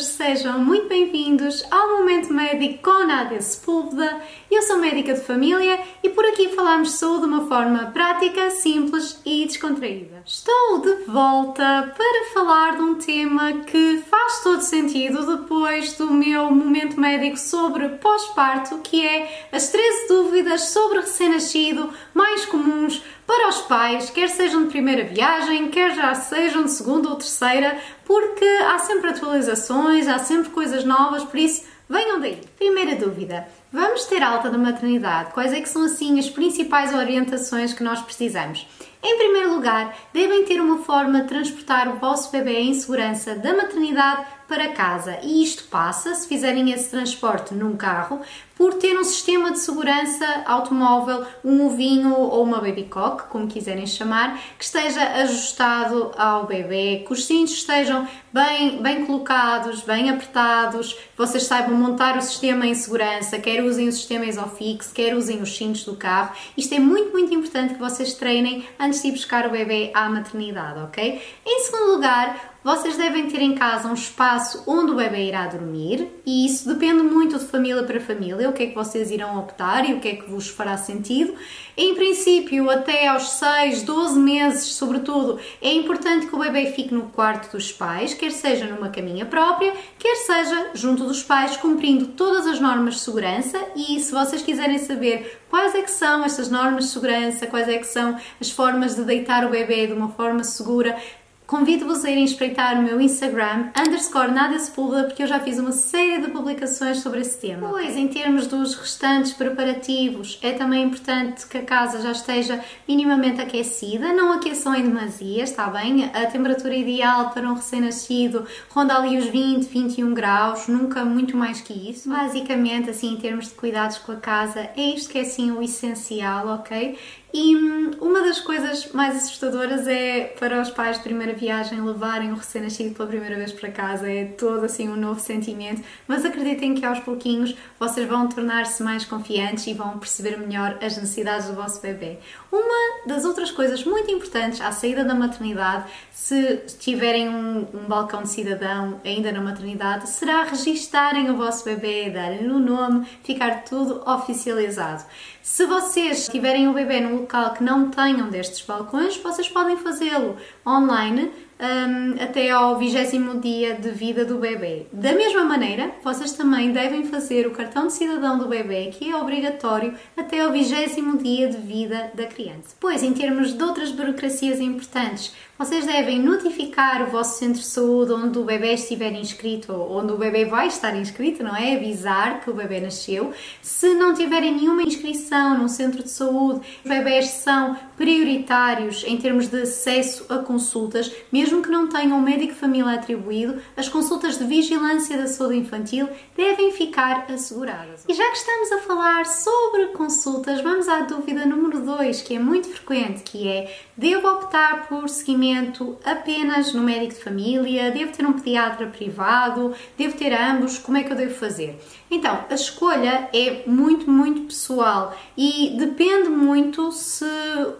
sejam muito bem-vindos ao Momento Médico com Nádia Sepúlveda. Eu sou médica de família e por aqui falamos de saúde de uma forma prática, simples e descontraída. Estou de volta para falar de um tema que faz todo sentido depois do meu Momento Médico sobre pós-parto, que é as 13 dúvidas sobre recém-nascido mais comuns para os pais, quer sejam de primeira viagem, quer já sejam de segunda ou terceira, porque há sempre atualizações, há sempre coisas novas, por isso venham daí. Primeira dúvida: vamos ter alta da maternidade? Quais é que são assim as principais orientações que nós precisamos? Em primeiro lugar, devem ter uma forma de transportar o vosso bebê em segurança da maternidade para casa e isto passa, se fizerem esse transporte num carro, por ter um sistema de segurança automóvel, um ovinho ou uma babycock, como quiserem chamar, que esteja ajustado ao bebê, que os cintos estejam bem, bem colocados, bem apertados, vocês saibam montar o sistema em segurança, quer usem o sistema Isofix, quer usem os cintos do carro. Isto é muito, muito importante que vocês treinem antes de ir buscar o bebê à maternidade, ok? Em segundo lugar, vocês devem ter em casa um espaço onde o bebê irá dormir e isso depende muito de família para família, o que é que vocês irão optar e o que é que vos fará sentido. Em princípio, até aos 6, 12 meses, sobretudo, é importante que o bebê fique no quarto dos pais, quer seja numa caminha própria, quer seja junto dos pais, cumprindo todas as normas de segurança e se vocês quiserem saber quais é que são estas normas de segurança, quais é que são as formas de deitar o bebê de uma forma segura, Convido-vos a irem espreitar o meu Instagram, underscore nada Sepúlveda, porque eu já fiz uma série de publicações sobre esse tema. Pois, em termos dos restantes preparativos, é também importante que a casa já esteja minimamente aquecida, não aqueçam em demasia, está bem? A temperatura ideal para um recém-nascido ronda ali os 20, 21 graus, nunca muito mais que isso. Basicamente, assim, em termos de cuidados com a casa, é isto que é assim o essencial, ok? E hum, uma das coisas mais assustadoras é para os pais de primeira viagem levarem o recém-nascido pela primeira vez para casa, é todo assim um novo sentimento, mas acreditem que aos pouquinhos vocês vão tornar-se mais confiantes e vão perceber melhor as necessidades do vosso bebê. Uma das outras coisas muito importantes à saída da maternidade, se tiverem um, um balcão de cidadão ainda na maternidade, será registarem o vosso bebê, darem-lhe o nome, ficar tudo oficializado. Se vocês tiverem o bebê num local que não tenham destes balcões, vocês podem fazê-lo online um, até ao vigésimo dia de vida do bebê. Da mesma maneira, vocês também devem fazer o cartão de cidadão do bebê, que é obrigatório até ao vigésimo dia de vida da criança. Pois, em termos de outras burocracias importantes, vocês devem notificar o vosso centro de saúde onde o bebê estiver inscrito ou onde o bebê vai estar inscrito, não é? Avisar que o bebê nasceu. Se não tiverem nenhuma inscrição num centro de saúde, os bebés são prioritários em termos de acesso a consultas, mesmo que não tenham um médico família atribuído, as consultas de vigilância da saúde infantil devem ficar asseguradas. E já que estamos a falar sobre consultas, vamos à dúvida número 2, que é muito frequente, que é: devo optar por seguimento apenas no médico de família? Devo ter um pediatra privado? Devo ter ambos? Como é que eu devo fazer? Então, a escolha é muito, muito pessoal e depende muito se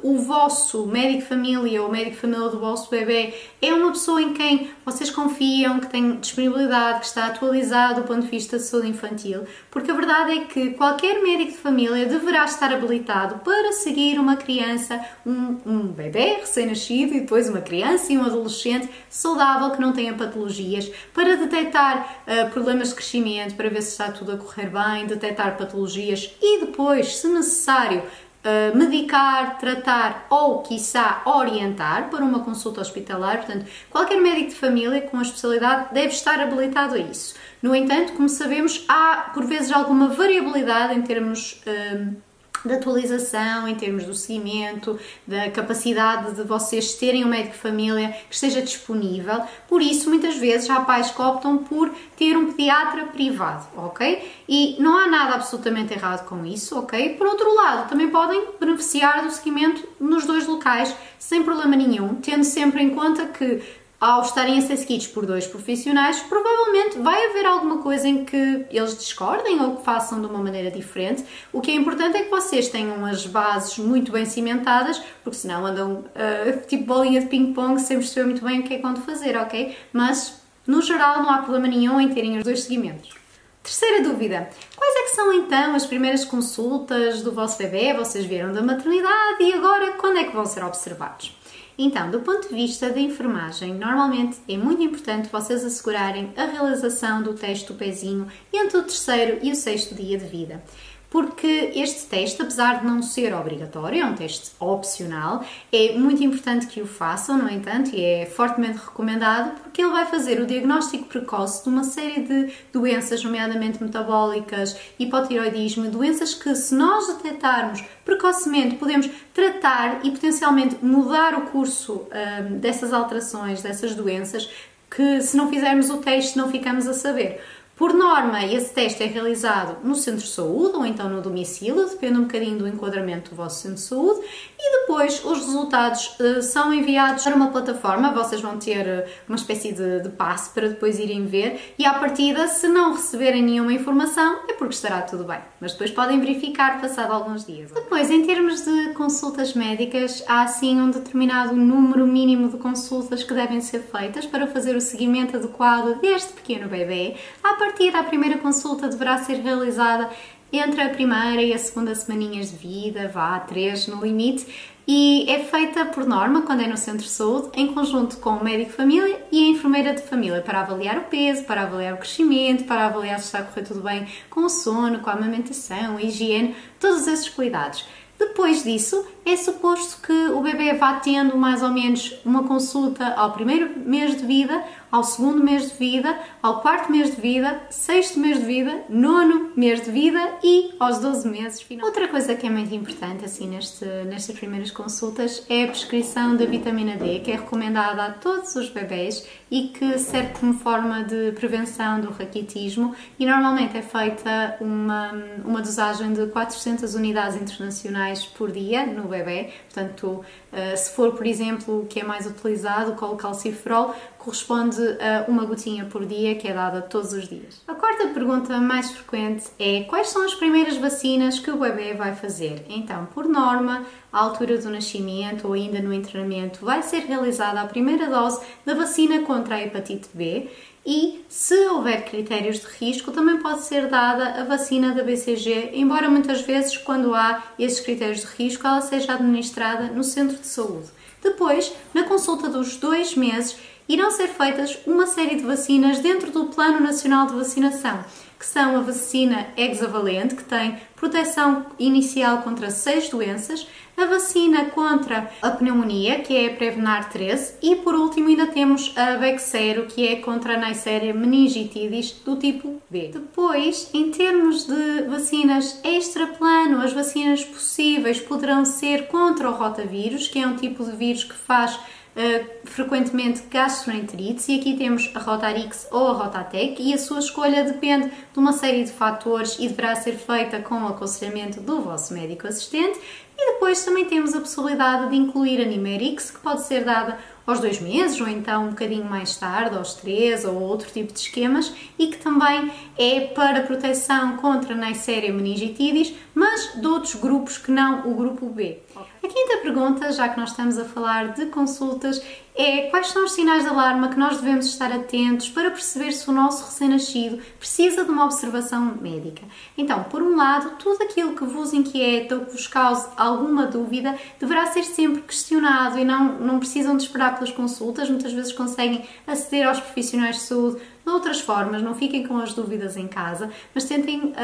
o vosso médico de família ou médico de família do vosso bebê é uma pessoa em quem vocês confiam, que tem disponibilidade, que está atualizado do ponto de vista de saúde infantil, porque a verdade é que qualquer médico de família deverá estar habilitado para seguir uma criança, um, um bebê recém-nascido e depois uma criança e um adolescente saudável que não tenha patologias, para detectar uh, problemas de crescimento, para ver se está tudo a correr bem, detectar patologias e depois, se necessário, Uh, medicar, tratar ou, quiçá, orientar para uma consulta hospitalar. Portanto, qualquer médico de família com a especialidade deve estar habilitado a isso. No entanto, como sabemos, há por vezes alguma variabilidade em termos. Uh, de atualização em termos do seguimento, da capacidade de vocês terem um médico de família que esteja disponível. Por isso, muitas vezes há pais que optam por ter um pediatra privado, ok? E não há nada absolutamente errado com isso, ok? Por outro lado, também podem beneficiar do seguimento nos dois locais sem problema nenhum, tendo sempre em conta que ao estarem a ser seguidos por dois profissionais, provavelmente vai haver alguma coisa em que eles discordem ou que façam de uma maneira diferente. O que é importante é que vocês tenham as bases muito bem cimentadas, porque senão andam uh, tipo bolinha de ping-pong sem perceber muito bem o que é que vão fazer, ok? Mas no geral não há problema nenhum em terem os dois seguimentos. Terceira dúvida: quais é que são então as primeiras consultas do vosso bebê? Vocês vieram da maternidade e agora quando é que vão ser observados? Então, do ponto de vista da enfermagem, normalmente é muito importante vocês assegurarem a realização do teste do pezinho entre o terceiro e o sexto dia de vida porque este teste, apesar de não ser obrigatório, é um teste opcional, é muito importante que o façam, no entanto, e é fortemente recomendado, porque ele vai fazer o diagnóstico precoce de uma série de doenças, nomeadamente metabólicas, hipotiroidismo, doenças que, se nós detectarmos precocemente, podemos tratar e potencialmente mudar o curso hum, dessas alterações, dessas doenças, que se não fizermos o teste não ficamos a saber. Por norma, esse teste é realizado no centro de saúde ou então no domicílio, depende um bocadinho do enquadramento do vosso centro de saúde, e depois os resultados uh, são enviados para uma plataforma, vocês vão ter uh, uma espécie de, de passe para depois irem ver, e à partida, se não receberem nenhuma informação, é porque estará tudo bem, mas depois podem verificar passado alguns dias. Depois, em termos de consultas médicas, há assim um determinado número mínimo de consultas que devem ser feitas para fazer o seguimento adequado deste pequeno bebê. À partir da primeira consulta deverá ser realizada entre a primeira e a segunda semaninhas de vida, vá, três no limite, e é feita por norma, quando é no centro de saúde, em conjunto com o médico de família e a enfermeira de família, para avaliar o peso, para avaliar o crescimento, para avaliar se está a correr tudo bem com o sono, com a amamentação, a higiene, todos esses cuidados. Depois disso, é suposto que o bebê vá tendo mais ou menos uma consulta ao primeiro mês de vida, ao segundo mês de vida, ao quarto mês de vida, sexto mês de vida, nono mês de vida e aos 12 meses final. Outra coisa que é muito importante assim neste, nestas primeiras consultas é a prescrição da vitamina D, que é recomendada a todos os bebés e que serve como forma de prevenção do raquitismo e normalmente é feita uma, uma dosagem de 400 unidades internacionais por dia no bebê, portanto Uh, se for, por exemplo, o que é mais utilizado, o colcalciferol, corresponde a uma gotinha por dia que é dada todos os dias. A quarta pergunta mais frequente é quais são as primeiras vacinas que o bebê vai fazer? Então, por norma, à altura do nascimento ou ainda no internamento, vai ser realizada a primeira dose da vacina contra a hepatite B e, se houver critérios de risco, também pode ser dada a vacina da BCG, embora muitas vezes, quando há esses critérios de risco, ela seja administrada no centro de saúde. Depois, na consulta dos dois meses, irão ser feitas uma série de vacinas dentro do Plano Nacional de Vacinação que são a vacina hexavalente, que tem proteção inicial contra seis doenças, a vacina contra a pneumonia, que é a Prevenar 13, e por último ainda temos a Bexero, que é contra a Neisseria meningitidis do tipo B. Depois, em termos de vacinas extraplano, as vacinas possíveis poderão ser contra o rotavírus, que é um tipo de vírus que faz Uh, frequentemente gastroenterites e aqui temos a Rotarix ou a Rotatec e a sua escolha depende de uma série de fatores e deverá ser feita com o aconselhamento do vosso médico assistente e depois também temos a possibilidade de incluir a Nimerix que pode ser dada aos dois meses ou então um bocadinho mais tarde, aos três ou outro tipo de esquemas e que também é para proteção contra Neisseria meningitidis, mas de outros grupos que não o grupo B. A quinta pergunta, já que nós estamos a falar de consultas, é quais são os sinais de alarme que nós devemos estar atentos para perceber se o nosso recém-nascido precisa de uma observação médica. Então, por um lado, tudo aquilo que vos inquieta ou que vos cause alguma dúvida deverá ser sempre questionado e não, não precisam de esperar pelas consultas, muitas vezes conseguem aceder aos profissionais de saúde de outras formas, não fiquem com as dúvidas em casa, mas tentem uh,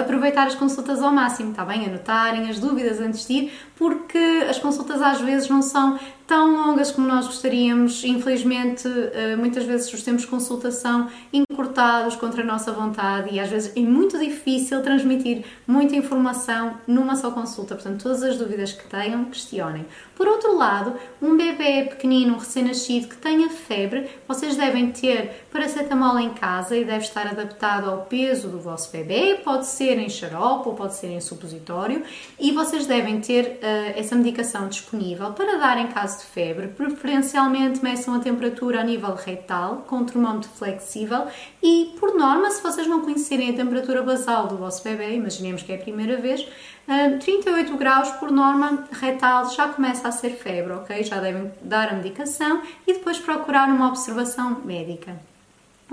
aproveitar as consultas ao máximo, está bem? Anotarem as dúvidas antes de ir, porque as consultas às vezes não são tão longas como nós gostaríamos. Infelizmente, uh, muitas vezes os tempos de consultação encurtados contra a nossa vontade e às vezes é muito difícil transmitir muita informação numa só consulta. Portanto, todas as dúvidas que tenham, questionem. Por outro lado, um bebê pequenino, recém-nascido, que tenha febre, vocês devem ter paracetamol em casa e deve estar adaptado ao peso do vosso bebê, pode ser em xarope ou pode ser em supositório, e vocês devem ter uh, essa medicação disponível para dar em caso de febre. Preferencialmente meçam a temperatura a nível retal com termómetro flexível. E, por norma, se vocês não conhecerem a temperatura basal do vosso bebê, imaginemos que é a primeira vez, 38 graus por norma retal já começa a ser febre, ok? Já devem dar a medicação e depois procurar uma observação médica.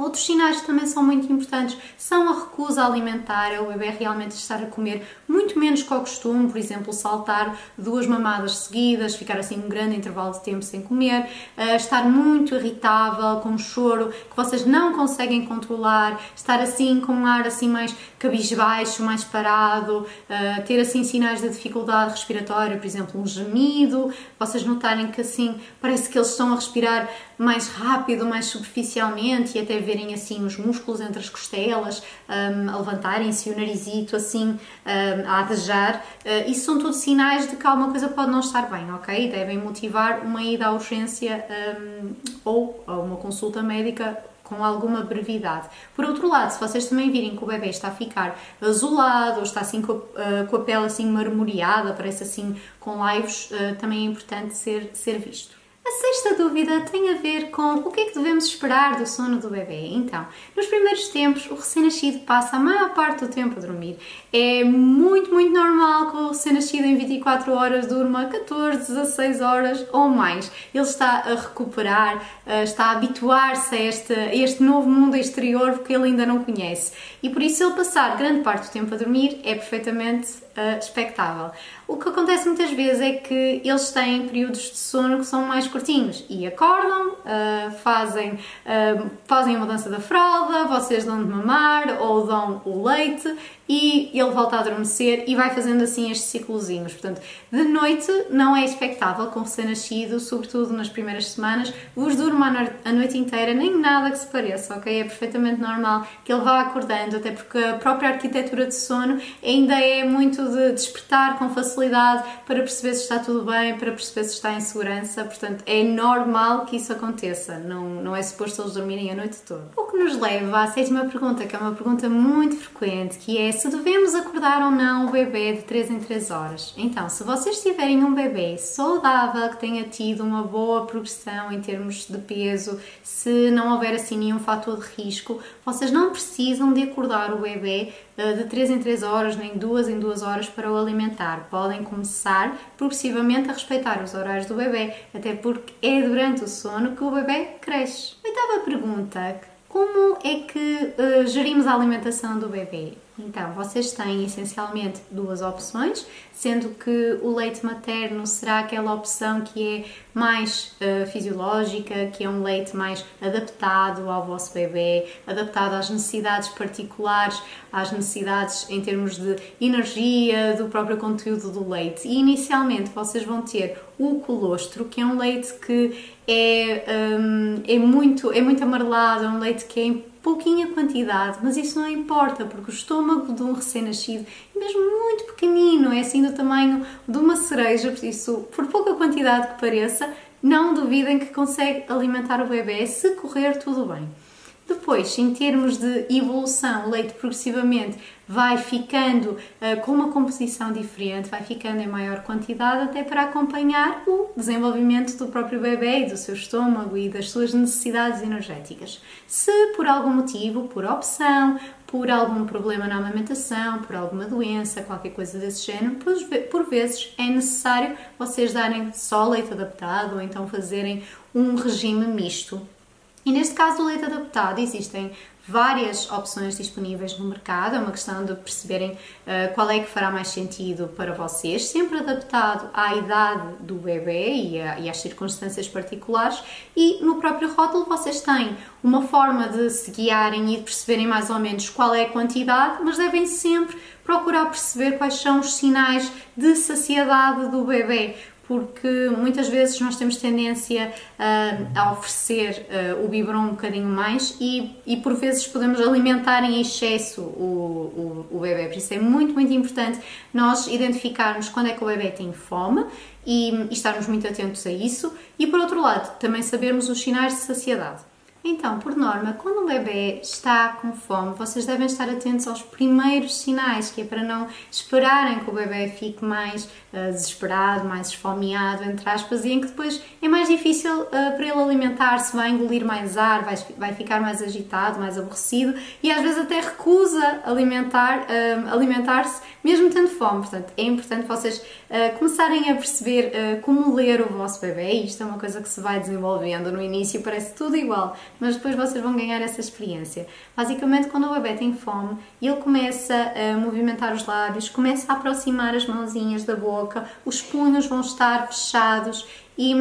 Outros sinais que também são muito importantes são a recusa alimentar, é o bebê realmente estar a comer muito menos que o costume, por exemplo, saltar duas mamadas seguidas, ficar assim um grande intervalo de tempo sem comer, uh, estar muito irritável, com choro que vocês não conseguem controlar, estar assim com um ar assim mais cabisbaixo, mais parado, uh, ter assim sinais de dificuldade respiratória, por exemplo, um gemido, vocês notarem que assim parece que eles estão a respirar mais rápido, mais superficialmente e até verem assim os músculos entre as costelas um, a levantarem-se o narizito assim um, a adejar. Uh, isso são todos sinais de que alguma coisa pode não estar bem, ok? Devem motivar uma ida à urgência um, ou a uma consulta médica com alguma brevidade. Por outro lado, se vocês também virem que o bebê está a ficar azulado ou está assim com a, uh, com a pele assim marmoreada, parece assim com laivos, uh, também é importante ser, ser visto. A sexta dúvida tem a ver com o que é que devemos esperar do sono do bebê. Então, nos primeiros tempos, o recém-nascido passa a maior parte do tempo a dormir. É muito, muito normal que o recém-nascido em 24 horas durma 14, 16 horas ou mais. Ele está a recuperar, eh, está a habituar-se a este, a este novo mundo exterior que ele ainda não conhece. E por isso, ele passar grande parte do tempo a dormir é perfeitamente uh, expectável. O que acontece muitas vezes é que eles têm períodos de sono que são mais curtinhos e acordam, uh, fazem, uh, fazem a mudança da fralda, vocês dão de mamar ou dão o leite e ele volta a adormecer e vai fazendo assim estes ciclozinhos. Portanto, de noite não é expectável com recém-nascido, sobretudo nas primeiras semanas, vos durma a noite inteira, nem nada que se pareça, ok? É perfeitamente normal que ele vá acordando, até porque a própria arquitetura de sono ainda é muito de despertar com facilidade para perceber se está tudo bem, para perceber se está em segurança, portanto, é normal que isso aconteça, não, não é suposto eles dormirem a noite toda. O que nos leva à sétima pergunta, que é uma pergunta muito frequente, que é se devemos acordar ou não o bebê de 3 em 3 horas. Então, se vocês tiverem um bebê saudável, que tenha tido uma boa progressão em termos de peso, se não houver assim nenhum fator de risco, vocês não precisam de acordar o bebê eh, de 3 em 3 horas, nem 2 em 2 horas para o alimentar. Podem começar progressivamente a respeitar os horários do bebê, até porque é durante o sono que o bebê cresce. Oitava pergunta: como é que uh, gerimos a alimentação do bebê? Então, vocês têm essencialmente duas opções, sendo que o leite materno será aquela opção que é mais uh, fisiológica, que é um leite mais adaptado ao vosso bebê, adaptado às necessidades particulares, às necessidades em termos de energia, do próprio conteúdo do leite. E inicialmente vocês vão ter o colostro, que é um leite que é, um, é, muito, é muito amarelado, é um leite que é pouquinha quantidade, mas isso não importa, porque o estômago de um recém-nascido é mesmo muito pequenino, é assim do tamanho de uma cereja, por isso, por pouca quantidade que pareça, não duvidem que consegue alimentar o bebê se correr tudo bem. Depois, em termos de evolução, o leite progressivamente vai ficando uh, com uma composição diferente, vai ficando em maior quantidade, até para acompanhar o desenvolvimento do próprio bebê e do seu estômago e das suas necessidades energéticas. Se por algum motivo, por opção, por algum problema na amamentação, por alguma doença, qualquer coisa desse género, por, vezes é necessário vocês darem só leite adaptado ou então fazerem um regime misto e neste caso, o leite adaptado existem várias opções disponíveis no mercado, é uma questão de perceberem uh, qual é que fará mais sentido para vocês, sempre adaptado à idade do bebê e, a, e, às circunstâncias particulares. E no próprio rótulo vocês têm uma forma de se guiarem e de perceberem mais ou menos qual é a quantidade, mas devem sempre procurar perceber quais são os sinais de saciedade do bebê, porque muitas vezes nós temos tendência uh, a oferecer uh, o biberon um bocadinho mais e, e por vezes podemos alimentar em excesso o, o, o bebê. Por isso é muito, muito importante nós identificarmos quando é que o bebê tem fome e, e estarmos muito atentos a isso e por outro lado também sabermos os sinais de saciedade. Então, por norma, quando um bebê está com fome, vocês devem estar atentos aos primeiros sinais, que é para não esperarem que o bebê fique mais desesperado, mais esfomeado, entre aspas, e em que depois é mais difícil uh, para ele alimentar-se, vai engolir mais ar, vai, vai ficar mais agitado, mais aborrecido e às vezes até recusa alimentar, uh, alimentar-se mesmo tendo fome. Portanto, é importante vocês começarem a perceber como ler o vosso bebê. Isto é uma coisa que se vai desenvolvendo. No início parece tudo igual mas depois vocês vão ganhar essa experiência. Basicamente, quando o bebê tem fome, ele começa a movimentar os lábios, começa a aproximar as mãozinhas da boca, os punhos vão estar fechados e,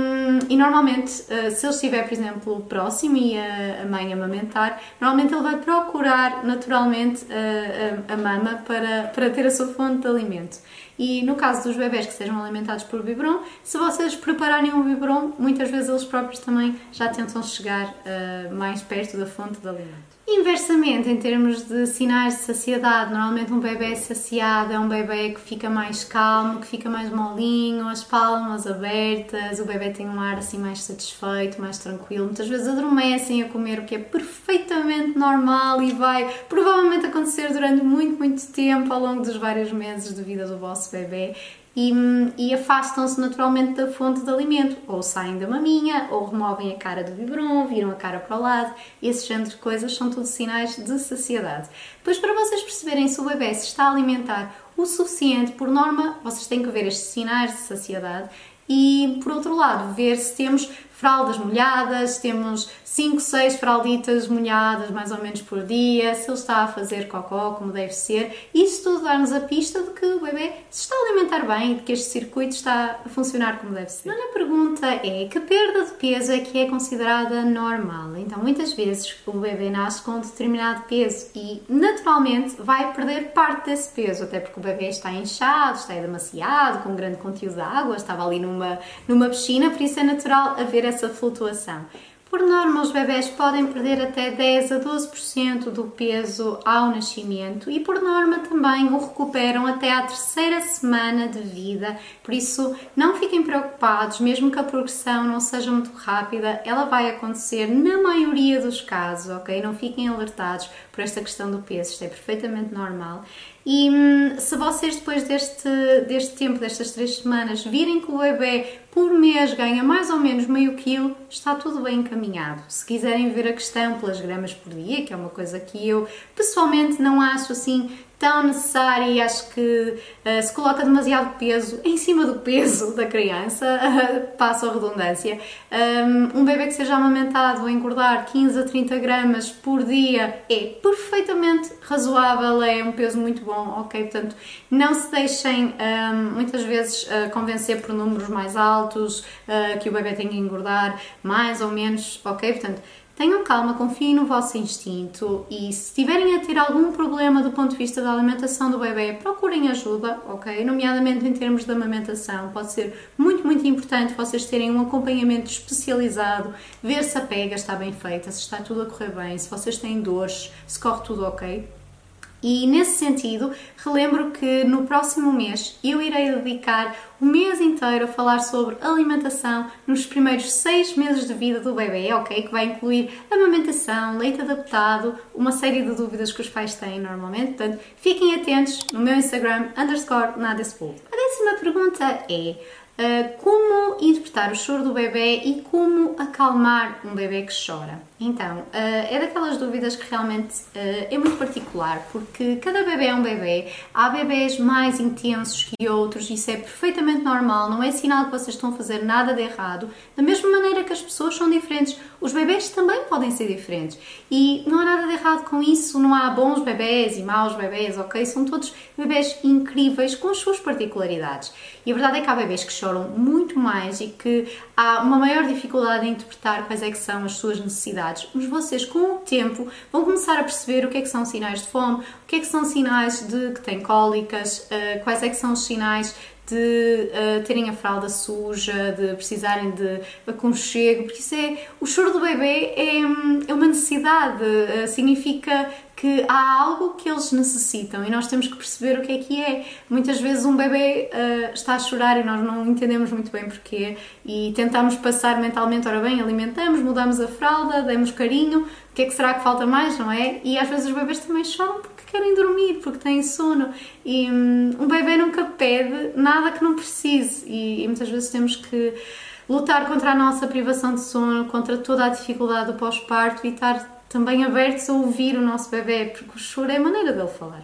e, normalmente, eh, se ele estiver, por exemplo, próximo e a, mãe amamentar, normalmente ele vai procurar naturalmente a, a, a, mama para, para ter a sua fonte de alimento. E no caso dos bebés que sejam alimentados por biberon, se vocês prepararem um biberon, muitas vezes eles próprios também já tentam chegar uh, mais perto da fonte de alimento. Inversamente, em termos de sinais de saciedade, normalmente um bebê saciado é um bebê que fica mais calmo, que fica mais molinho, as palmas abertas, o bebê tem um ar assim mais satisfeito, mais tranquilo. Muitas vezes adormecem a comer, o que é perfeitamente normal e vai provavelmente acontecer durante muito, muito tempo ao longo dos vários meses de vida do vosso bebê e, e afastam-se naturalmente da fonte de alimento, ou saem da maminha, ou removem a cara do biberon, viram a cara para o lado, esses género de coisas são tudo sinais de saciedade. Depois, para vocês perceberem se o bebê se está a alimentar o suficiente, por norma, vocês têm que ver estes sinais de saciedade. E, por outro lado, ver se temos fraldas molhadas, temos 5, 6 fralditas molhadas mais ou menos por dia, se ele está a fazer cocó como deve ser. Isso tudo dá-nos a pista de que o bebê se está a alimentar bem, de que este circuito está a funcionar como deve ser. A pergunta é: que perda de peso é que é considerada normal? Então, muitas vezes o bebê nasce com um determinado peso e naturalmente vai perder parte desse peso, até porque o bebê está inchado, está demasiado, com um grande conteúdo de água, estava ali numa, numa piscina, por isso é natural haver essa flutuação. Por norma, os bebés podem perder até 10 a 12% do peso ao nascimento e, por norma, também o recuperam até à terceira semana de vida. Por isso, não fiquem preocupados, mesmo que a progressão não seja muito rápida, ela vai acontecer na maioria dos casos, ok? Não fiquem alertados por esta questão do peso, isto é perfeitamente normal. E hum, se vocês depois deste, deste tempo, destas três semanas, virem que o bebê por mês ganha mais ou menos meio quilo, está tudo bem encaminhado. Se quiserem ver a questão pelas gramas por dia, que é uma coisa que eu pessoalmente não acho assim tão necessária e acho que uh, se coloca demasiado peso em cima do peso da criança, uh, passo a redundância. Um, um bebê que seja amamentado a engordar 15 a 30 gramas por dia é perfeitamente razoável, é um peso muito bom, ok? Portanto, não se deixem um, muitas vezes uh, convencer por números mais altos uh, que o bebê tem que engordar mais ou menos, ok? Portanto, Tenham calma, confiem no vosso instinto e se tiverem a ter algum problema do ponto de vista da alimentação do bebê, procurem ajuda, ok? Nomeadamente em termos de amamentação. Pode ser muito, muito importante vocês terem um acompanhamento especializado, ver se a pega está bem feita, se está tudo a correr bem, se vocês têm dores, se corre tudo ok. E nesse sentido, relembro que no próximo mês eu irei dedicar o mês inteiro a falar sobre alimentação nos primeiros seis meses de vida do bebê, ok? Que vai incluir amamentação, leite adaptado, uma série de dúvidas que os pais têm normalmente. Portanto, fiquem atentos no meu Instagram, underscore nada A décima pergunta é como interpretar o choro do bebê e como acalmar um bebê que chora. Então, uh, é daquelas dúvidas que realmente uh, é muito particular, porque cada bebê é um bebê, há bebês mais intensos que outros, isso é perfeitamente normal, não é sinal que vocês estão a fazer nada de errado. Da mesma maneira que as pessoas são diferentes, os bebês também podem ser diferentes. E não há nada de errado com isso, não há bons bebês e maus bebês, ok? São todos bebês incríveis com as suas particularidades. E a verdade é que há bebês que choram muito mais e que há uma maior dificuldade em interpretar quais é que são as suas necessidades. Mas vocês com o tempo vão começar a perceber o que é que são sinais de fome, o que é que são sinais de que têm cólicas, uh, quais é que são os sinais de uh, terem a fralda suja, de precisarem de aconchego, porque isso é. O choro do bebê é, é uma necessidade, uh, significa que há algo que eles necessitam e nós temos que perceber o que é que é. Muitas vezes um bebê uh, está a chorar e nós não entendemos muito bem porquê e tentamos passar mentalmente, ora bem, alimentamos, mudamos a fralda, demos carinho, o que é que será que falta mais, não é? E às vezes os bebês também choram porque querem dormir, porque têm sono e um, um bebê nunca pede nada que não precise e, e muitas vezes temos que lutar contra a nossa privação de sono, contra toda a dificuldade do pós-parto e estar também abertos a ouvir o nosso bebê, porque o choro é a maneira dele falar.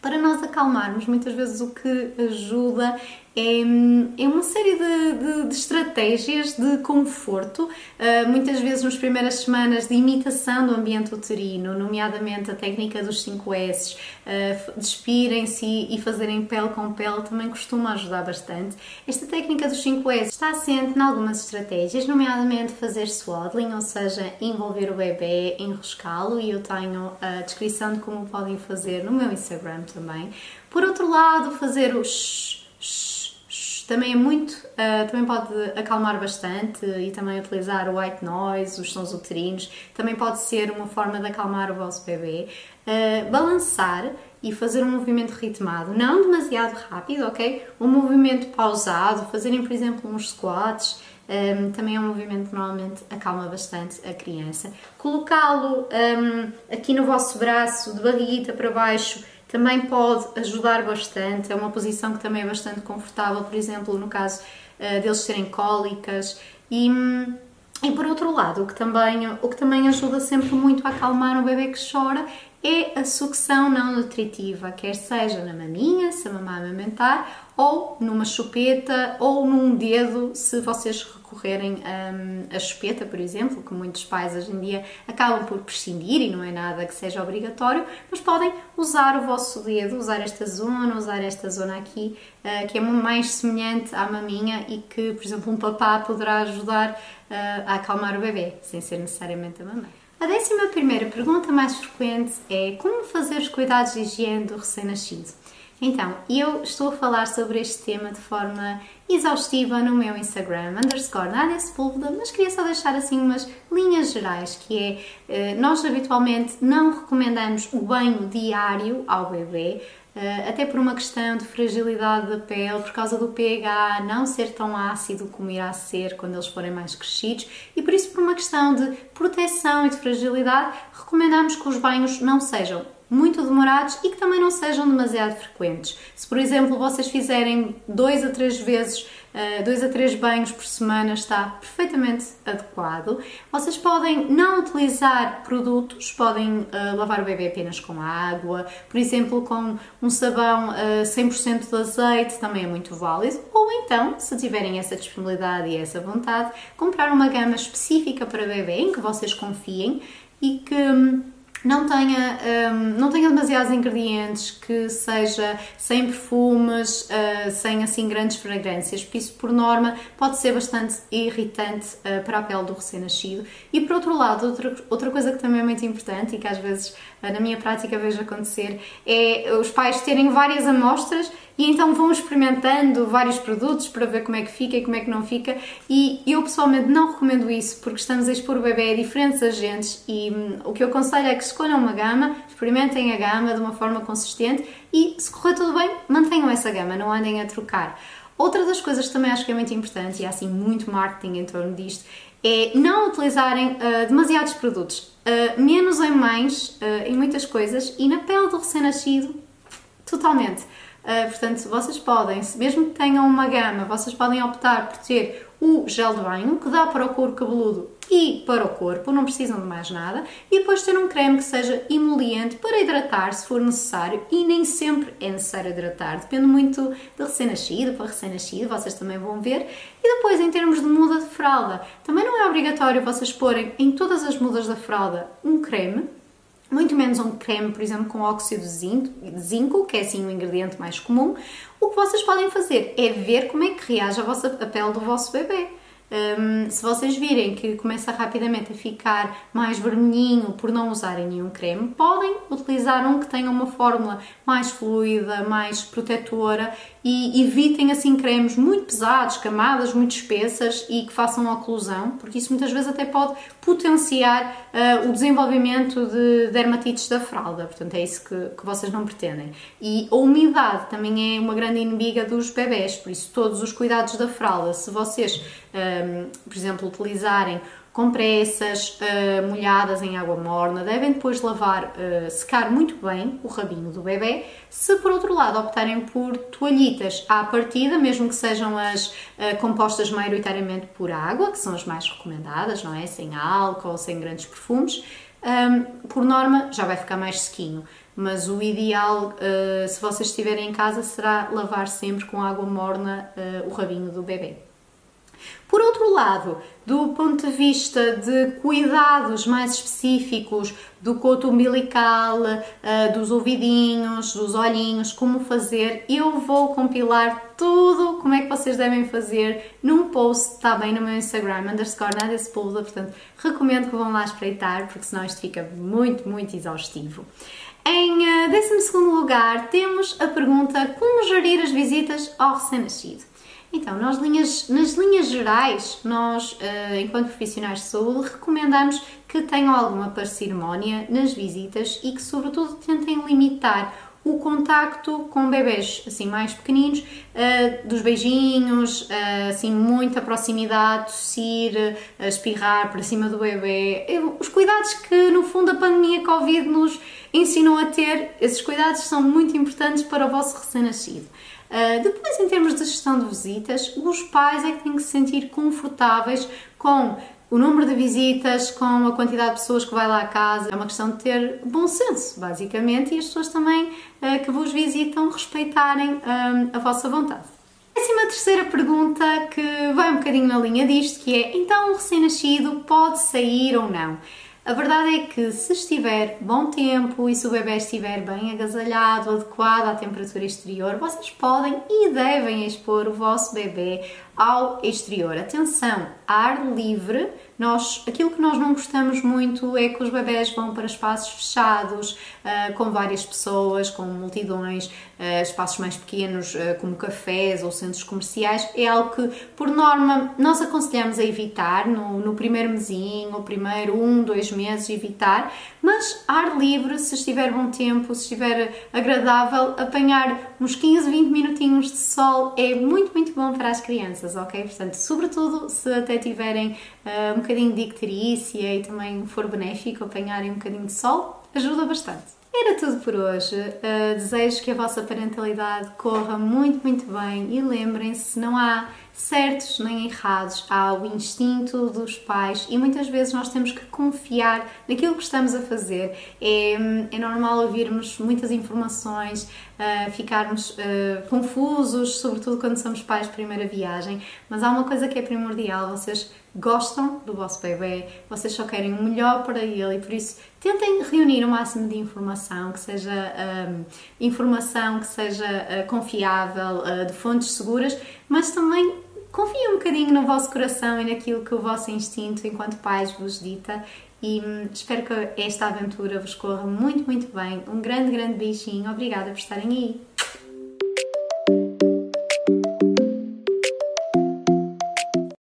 Para nós acalmarmos, muitas vezes o que ajuda é, uma série de, de, de, estratégias de conforto, uh, muitas vezes nas primeiras semanas de imitação do ambiente uterino, nomeadamente a técnica dos 5 S, uh, despirem-se e, fazerem pele com pele também costuma ajudar bastante. Esta técnica dos 5 S está assente em algumas estratégias, nomeadamente fazer swaddling, ou seja, envolver o bebê, enroscá-lo, e eu tenho a descrição de como podem fazer no meu Instagram também. Por outro lado, fazer o shh, shh também é muito, uh, também pode acalmar bastante e também utilizar o white noise, os sons uterinos, também pode ser uma forma de acalmar o vosso bebê. Uh, balançar e fazer um movimento ritmado, não demasiado rápido, ok? Um movimento pausado, fazerem, por exemplo, uns squats, um, também é um movimento que normalmente acalma bastante a criança. Colocá-lo um, aqui no vosso braço, de barriguita para baixo, também pode ajudar bastante. É uma posição que também é bastante confortável, por exemplo, no caso uh, deles terem cólicas. E, e por outro lado, o que, também, o que também ajuda sempre muito a acalmar um bebê que chora é a sucção não nutritiva, quer seja na maminha, se a mamãe amamentar, ou numa chupeta, ou num dedo, se vocês recorrerem a, a chupeta, por exemplo, que muitos pais hoje em dia acabam por prescindir e não é nada que seja obrigatório, mas podem usar o vosso dedo, usar esta zona, usar esta zona aqui, uh, que é mais semelhante à maminha e que, por exemplo, um papá poderá ajudar uh, a acalmar o bebê, sem ser necessariamente a mamãe. A décima primeira pergunta mais frequente é como fazer os cuidados de higiene do recém-nascido? Então, eu estou a falar sobre este tema de forma exaustiva no meu Instagram, underscore Nadia Sepúlveda, mas queria só deixar assim umas linhas gerais, que é, eh, nós habitualmente não recomendamos o banho diário ao bebê, eh, até por uma questão de fragilidade da pele, por causa do pH não ser tão ácido como irá ser quando eles forem mais crescidos, e por isso por uma questão de proteção e de fragilidade, recomendamos que os banhos não sejam muito demorados e que também não sejam demasiado frequentes. Se, por exemplo, vocês fizerem dois a três vezes, eh, dois a três banhos por semana, está perfeitamente adequado. Vocês podem não utilizar produtos, podem eh, lavar o bebê apenas com água, por exemplo, com um sabão 100% eh, de azeite, também é muito válido. Ou então, se tiverem essa disponibilidade e essa vontade, comprar uma gama específica para bebê em que vocês confiem e que hum, não tenha, um, não tenha demasiados ingredientes, que seja sem perfumes, uh, sem assim grandes fragrâncias, porque isso por norma pode ser bastante irritante uh, para a pele do recém-nascido. E por outro lado, outra, outra coisa que também é muito importante e que às vezes uh, na minha prática vejo acontecer é os pais terem várias amostras e então vão experimentando vários produtos para ver como é que fica e como é que não fica. E eu pessoalmente não recomendo isso porque estamos a expor o bebê a diferentes agentes e hum, o que eu aconselho é que escolham uma gama, experimentem a gama de uma forma consistente e se correr tudo bem, mantenham essa gama, não andem a trocar. Outra das coisas que também acho que é muito importante e há assim muito marketing em torno disto é não utilizarem uh, demasiados produtos. Uh, menos é mais uh, em muitas coisas e na pele do recém-nascido, totalmente. Portanto, vocês podem, mesmo que tenham uma gama, vocês podem optar por ter o gel de banho, que dá para o couro cabeludo e para o corpo, não precisam de mais nada, e depois ter um creme que seja emoliente para hidratar se for necessário, e nem sempre é necessário hidratar, depende muito de recém-nascido para recém-nascido, vocês também vão ver. E depois, em termos de muda de fralda, também não é obrigatório vocês porem em todas as mudas da fralda um creme, muito menos um creme, por exemplo, com óxido de zinco, que é assim o ingrediente mais comum. O que vocês podem fazer é ver como é que reage a, vossa, a pele do vosso bebê. Um, se vocês virem que começa rapidamente a ficar mais vermelhinho por não usarem nenhum creme, podem utilizar um que tenha uma fórmula mais fluida, mais protetora e evitem assim cremes muito pesados, camadas muito espessas e que façam oclusão, porque isso muitas vezes até pode potenciar uh, o desenvolvimento de dermatites da fralda, portanto é isso que, que vocês não pretendem. E a umidade também é uma grande inimiga dos bebés, por isso todos os cuidados da fralda, se vocês, um, ehm, por exemplo, utilizarem compressas uh, molhadas em água morna, devem depois lavar, uh, secar muito bem o rabinho do bebê. Se por outro lado optarem por toalhitas à partida, mesmo que sejam as uh, compostas maioritariamente por água, que são as mais recomendadas, não é? Sem álcool, sem grandes perfumes, um, por norma já vai ficar mais sequinho. Mas o ideal, se vocês estiverem em casa, será lavar sempre com água morna o rabinho do bebê. Por outro lado, do ponto de vista de cuidados mais específicos do coto umbilical, uh, dos ouvidinhos, dos olhinhos, como fazer, eu vou compilar tudo como é que vocês devem fazer num post, está bem no meu Instagram, underscore nada portanto recomendo que vão lá espreitar, porque senão isto fica muito, muito exaustivo. Em uh, eh, 12 lugar, temos a pergunta como gerir as visitas ao recém-nascido. Então, nós linhas, nas linhas gerais, nós, eh, enquanto profissionais de saúde, recomendamos que tenham alguma parcimónia nas visitas e que, sobretudo, tentem limitar o contacto com bebés assim mais pequeninos, uh, dos beijinhos, uh, assim muita proximidade, tossir, uh, espirrar para cima do bebê, os cuidados que no fundo a pandemia Covid nos ensinou a ter, esses cuidados são muito importantes para o vosso recém-nascido. Uh, depois, em termos de gestão de visitas, os pais é que têm que se sentir confortáveis com o número de visitas, com a quantidade de pessoas que vai lá à casa. É uma questão de ter bom senso, basicamente, e as pessoas também uh, que vos visitam respeitarem uh, a vossa vontade. Décima terceira pergunta que vai um bocadinho na linha disto, que é então o recém-nascido pode sair ou não? A verdade é que se estiver bom tempo e se o bebê estiver bem agasalhado, adequado à temperatura exterior, vocês podem e devem expor o vosso bebê ao exterior. Atenção, ar livre nós, aquilo que nós não gostamos muito é que os bebés vão para espaços fechados, uh, com várias pessoas, com multidões, uh, espaços mais pequenos, uh, como cafés ou centros comerciais. É algo que, por norma, nós aconselhamos a evitar no, no primeiro mesinho, primeiro um, dois meses, evitar. Mas ar livre, se estiver bom tempo, se estiver agradável, apanhar uns 15, 20 minutinhos de sol é muito, muito bom para as crianças, ok? Portanto, sobretudo se até tiverem um bocadinho de icterícia e também for benéfico apanharem um bocadinho de sol, ajuda bastante. Era tudo por hoje. Uh, desejo que a vossa parentalidade corra muito, muito bem e lembrem-se, não há certos nem errados, há o instinto dos pais. E muitas vezes nós temos que confiar naquilo que estamos a fazer. É, é normal ouvirmos muitas informações, uh, ficarmos uh, confusos, sobretudo quando somos pais de primeira viagem, mas há uma coisa que é primordial, vocês gostam do vosso bebê, vocês só querem o melhor para ele. E por isso tentem reunir o máximo de informação que seja um, informação que seja uh, confiável, de fontes seguras, mas também confiem um bocadinho no vosso coração e naquilo que o vosso instinto enquanto pais vos dita e hum, espero que esta aventura vos corra muito, muito bem. Um grande, grande beijinho. Obrigada por estarem aí.